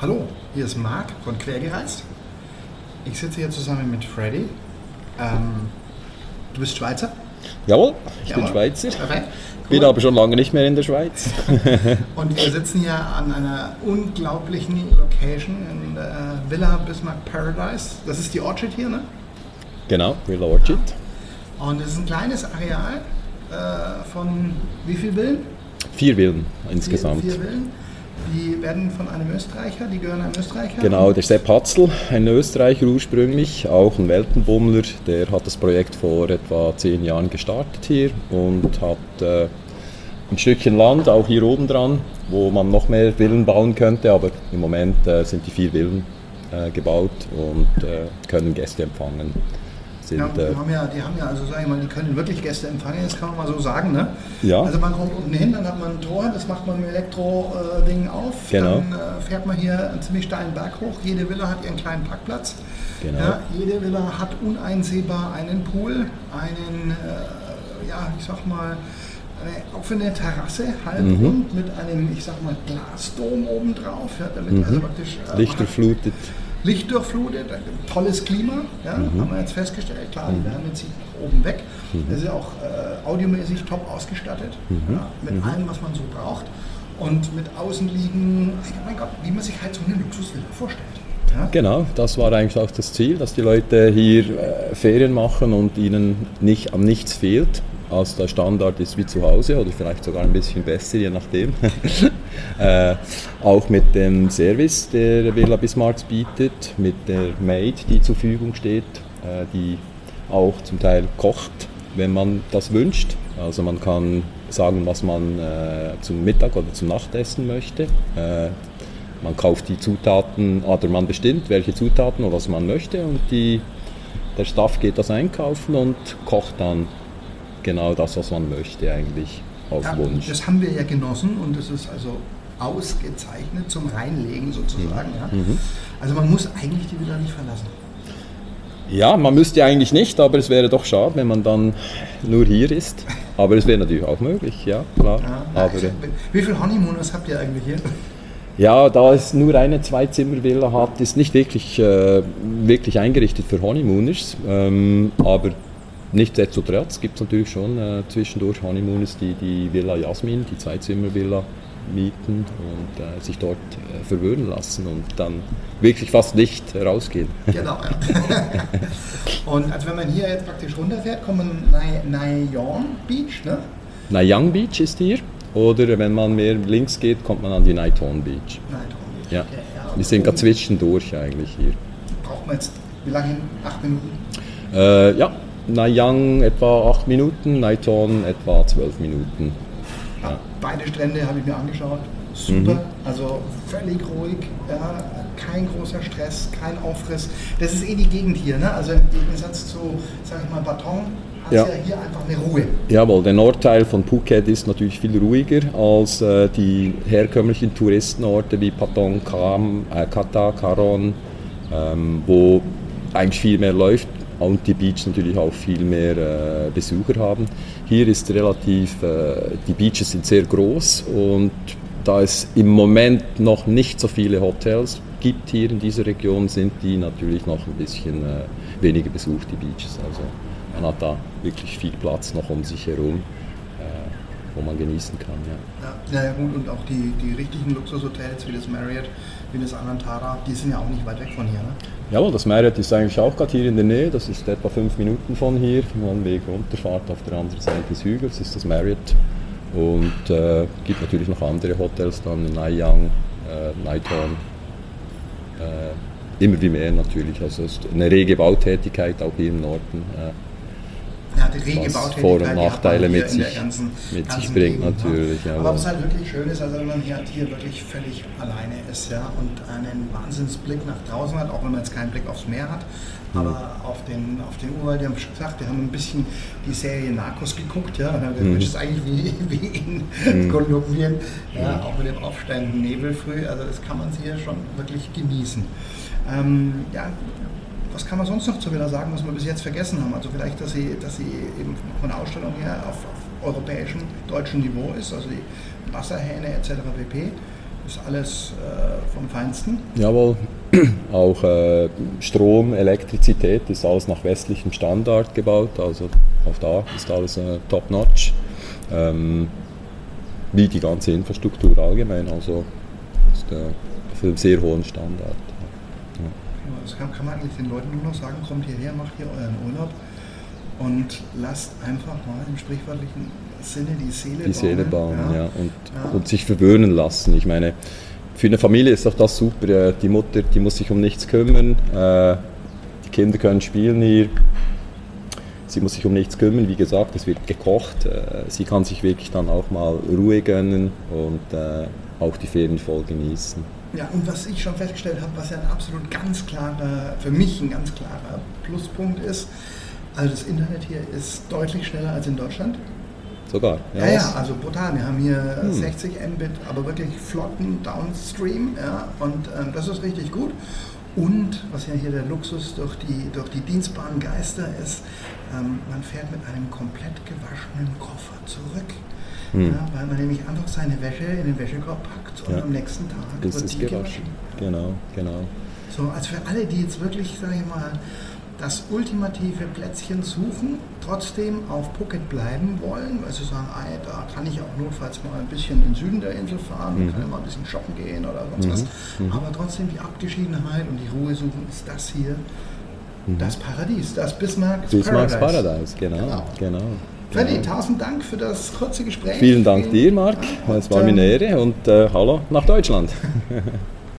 Hallo, hier ist Marc von Quergereist. Ich sitze hier zusammen mit Freddy. Ähm, du bist Schweizer? Jawohl, ich Jawohl. bin Schweizer. Perfekt. Bin aber schon lange nicht mehr in der Schweiz. Und wir sitzen hier an einer unglaublichen Location in der Villa Bismarck Paradise. Das ist die Orchard hier, ne? genau, Villa Orchid. Und es ist ein kleines Areal äh, von wie viel Villen? Vier Villen insgesamt. Vier, vier Villen. Die werden von einem Österreicher, die gehören einem Österreicher. Genau, der Sepp Hatzl, ein Österreicher ursprünglich, auch ein Weltenbummler, der hat das Projekt vor etwa zehn Jahren gestartet hier und hat äh, ein Stückchen Land, auch hier oben dran, wo man noch mehr Villen bauen könnte, aber im Moment äh, sind die vier Villen äh, gebaut und äh, können Gäste empfangen. Sind, Ja, äh, die haben ja, die haben ja, also sag ich mal, die können wirklich Gäste empfangen, das kann man mal so sagen, ne? Ja. Also man kommt unten hin, dann hat man ein Tor, das macht man mit dem Elektro-Ding auf. Genau. Dann äh, fährt man hier einen ziemlich steilen Berg hoch. Jede Villa hat ihren kleinen Parkplatz. Genau. Ja, jede Villa hat uneinsehbar einen Pool, einen, äh, ja, ich sag mal, eine offene Terrasse, halbrund, mit einem, ich sag mal, Glasdom obendrauf, ja, damit also praktisch äh, Lichterflutet. Licht durchflutet, ein tolles Klima, ja, Mhm. haben wir jetzt festgestellt. Klar, die Wärme zieht nach oben weg. Mhm. Das ist auch äh, audiomäßig top ausgestattet, ja, mit Mhm. allem, was man so braucht. Und mit Außenliegen, mein Gott, wie man sich halt so eine Luxusvilla vorstellt. Ja? Genau, das war eigentlich auch das Ziel, dass die Leute hier äh, Ferien machen und ihnen nicht am nichts fehlt. als der Standard ist wie zu Hause oder vielleicht sogar ein bisschen besser, je nachdem. äh, auch mit dem Service, der Villa Bismarcks bietet, mit der Maid, die zur Verfügung steht, äh, die auch zum Teil kocht, wenn man das wünscht. Also man kann sagen, was man äh, zum Mittag oder zum Nachtessen möchte. Man kauft die Zutaten, oder man bestimmt, welche Zutaten oder was man möchte und die, der Staff geht das einkaufen und kocht dann genau das, was man möchte eigentlich auf Ja, Wunsch. das haben wir ja genossen und das ist also ausgezeichnet zum Reinlegen sozusagen. Ja. Mhm. Also man muss eigentlich die Villa nicht verlassen. Ja, man müsste eigentlich nicht, aber es wäre doch schade, wenn man dann nur hier ist. Aber es wäre natürlich auch möglich, ja, klar. Ja. Aber, Also, wie viele Honeymooners habt ihr eigentlich hier? Ja, da es nur eine Zweizimmervilla hat, ist nicht wirklich, äh, wirklich eingerichtet für Honeymooners. Ähm, aber nichtsdestotrotz gibt es natürlich schon äh, zwischendurch Honeymooners, die die Villa Jasmin, die Zweizimmervilla, mieten und äh, sich dort äh, verwöhnen lassen und dann wirklich fast nicht rausgehen. Genau, ja. Und also wenn man hier jetzt praktisch runterfährt, kommt man nach Nayon Beach, ne? Nayang Beach ist hier oder wenn man mehr links geht, kommt man an die Naiton Beach. Nayon Beach. Ja, Okay, wir sind gerade zwischendurch eigentlich hier. Braucht man jetzt, wie lange hin? Acht Minuten? Äh, ja, Nayang etwa 8 Minuten, Naiton etwa 12 Minuten. Ja. Beide Strände habe ich mir angeschaut. Super, Mhm. also völlig ruhig, ja, kein großer Stress, kein Aufriss. Das ist eh die Gegend hier, ne? also im Gegensatz zu, sag ich mal, Baton, Ja. ja hier einfach eine Ruhe. Jawohl, der Nordteil von Phuket ist natürlich viel ruhiger als äh, die herkömmlichen Touristenorte wie Patong, Kam, äh, Kata, Karon, ähm, wo eigentlich viel mehr läuft und die Beaches natürlich auch viel mehr äh, Besucher haben. Hier ist relativ, äh, die Beaches sind sehr groß und da es im Moment noch nicht so viele Hotels gibt hier in dieser Region, sind die natürlich noch ein bisschen äh, weniger besucht, die Beaches. Also man hat da wirklich viel Platz noch um sich herum, äh, wo man genießen kann. Ja. Ja, ja, gut, und auch die, die richtigen Luxushotels wie das Marriott, wie das Alantara, die sind ja auch nicht weit weg von hier. Ne? Jawohl, das Marriott ist eigentlich auch gerade hier in der Nähe. Das ist etwa fünf Minuten von hier. Wenn man einen Weg runterfahrt, auf der anderen Seite des Hügels ist das Marriott. Und äh, gibt natürlich noch andere Hotels, dann Nanyang, äh, Naiton. Äh, immer wie mehr natürlich. Also es ist eine rege Bautätigkeit auch hier im Norden. Äh, Was Vor- und Nachteile mit sich- ganzen, mit ganzen sich bringt Gegend, natürlich, Ja. Aber was halt wirklich schön ist, also wenn man hier, hier wirklich völlig alleine ist ja, und einen Wahnsinnsblick nach draußen hat, auch wenn man jetzt keinen Blick aufs Meer hat, aber auf den, auf den Urwald, die haben schon gesagt, wir haben ein bisschen die Serie Narcos geguckt, ja, und haben Mhm. gesagt, das ist eigentlich wie, wie in Kolumbien, ja, auch mit dem aufsteigenden Nebel früh, also das kann man hier schon wirklich genießen. Ähm, ja, was kann man sonst noch zu Villa sagen, was wir bis jetzt vergessen haben? Also vielleicht, dass sie, dass sie eben von der Ausstellung her auf, auf europäischem, deutschem Niveau ist, also die Wasserhähne etc. pp. ist alles äh, vom Feinsten. Jawohl, auch äh, Strom, Elektrizität ist alles nach westlichem Standard gebaut, also auch da ist alles äh, top-notch. Ähm, wie die ganze Infrastruktur allgemein, also ist auf einem sehr hohen Standard. Ja. Das kann, kann man eigentlich den Leuten nur noch sagen, kommt hierher, macht hier euren Urlaub und lasst einfach mal im sprichwörtlichen Sinne die Seele die Seele bauen, ja. ja. Und, ja. und sich verwöhnen lassen. Ich meine, für eine Familie ist doch das super. Die Mutter, die muss sich um nichts kümmern. Äh, die Kinder können spielen hier. Sie muss sich um nichts kümmern. Wie gesagt, es wird gekocht. Äh, sie kann sich wirklich dann auch mal Ruhe gönnen und äh, auch die Ferien voll genießen. Ja, und was ich schon festgestellt habe, was ja ein absolut ganz klarer, für mich ein ganz klarer Pluspunkt ist, also das Internet hier ist deutlich schneller als in Deutschland. Sogar. Ja, ja, ja also brutal. Wir haben hier hm. 60 Mbit, aber wirklich flotten Downstream. Ja, und ähm, das ist richtig gut. Und was ja hier der Luxus durch die, durch die dienstbaren Geister ist, ähm, man fährt mit einem komplett gewaschenen Koffer zurück. Hm. Ja, weil man nämlich einfach seine Wäsche in den Wäschekorb packt und ja. am nächsten Tag ist wird es gewaschen. gewaschen. Genau, genau. So, also für alle, die jetzt wirklich, sage ich mal, das ultimative Plätzchen suchen, trotzdem auf Phuket bleiben wollen, weil sie sagen, ah, da kann ich auch notfalls mal ein bisschen in den Süden der Insel fahren, mhm. kann mal ein bisschen shoppen gehen oder sonst mhm. was. Mhm. Aber trotzdem die Abgeschiedenheit und die Ruhe suchen, ist das hier mhm. das Paradies, das Bismarck's, Bismarck's Paradise. Paradise. Genau, genau. genau. Freddy, genau. tausend Dank für das kurze Gespräch. Vielen Dank dir, Marc. Es war mir eine Ehre und äh, hallo nach Deutschland.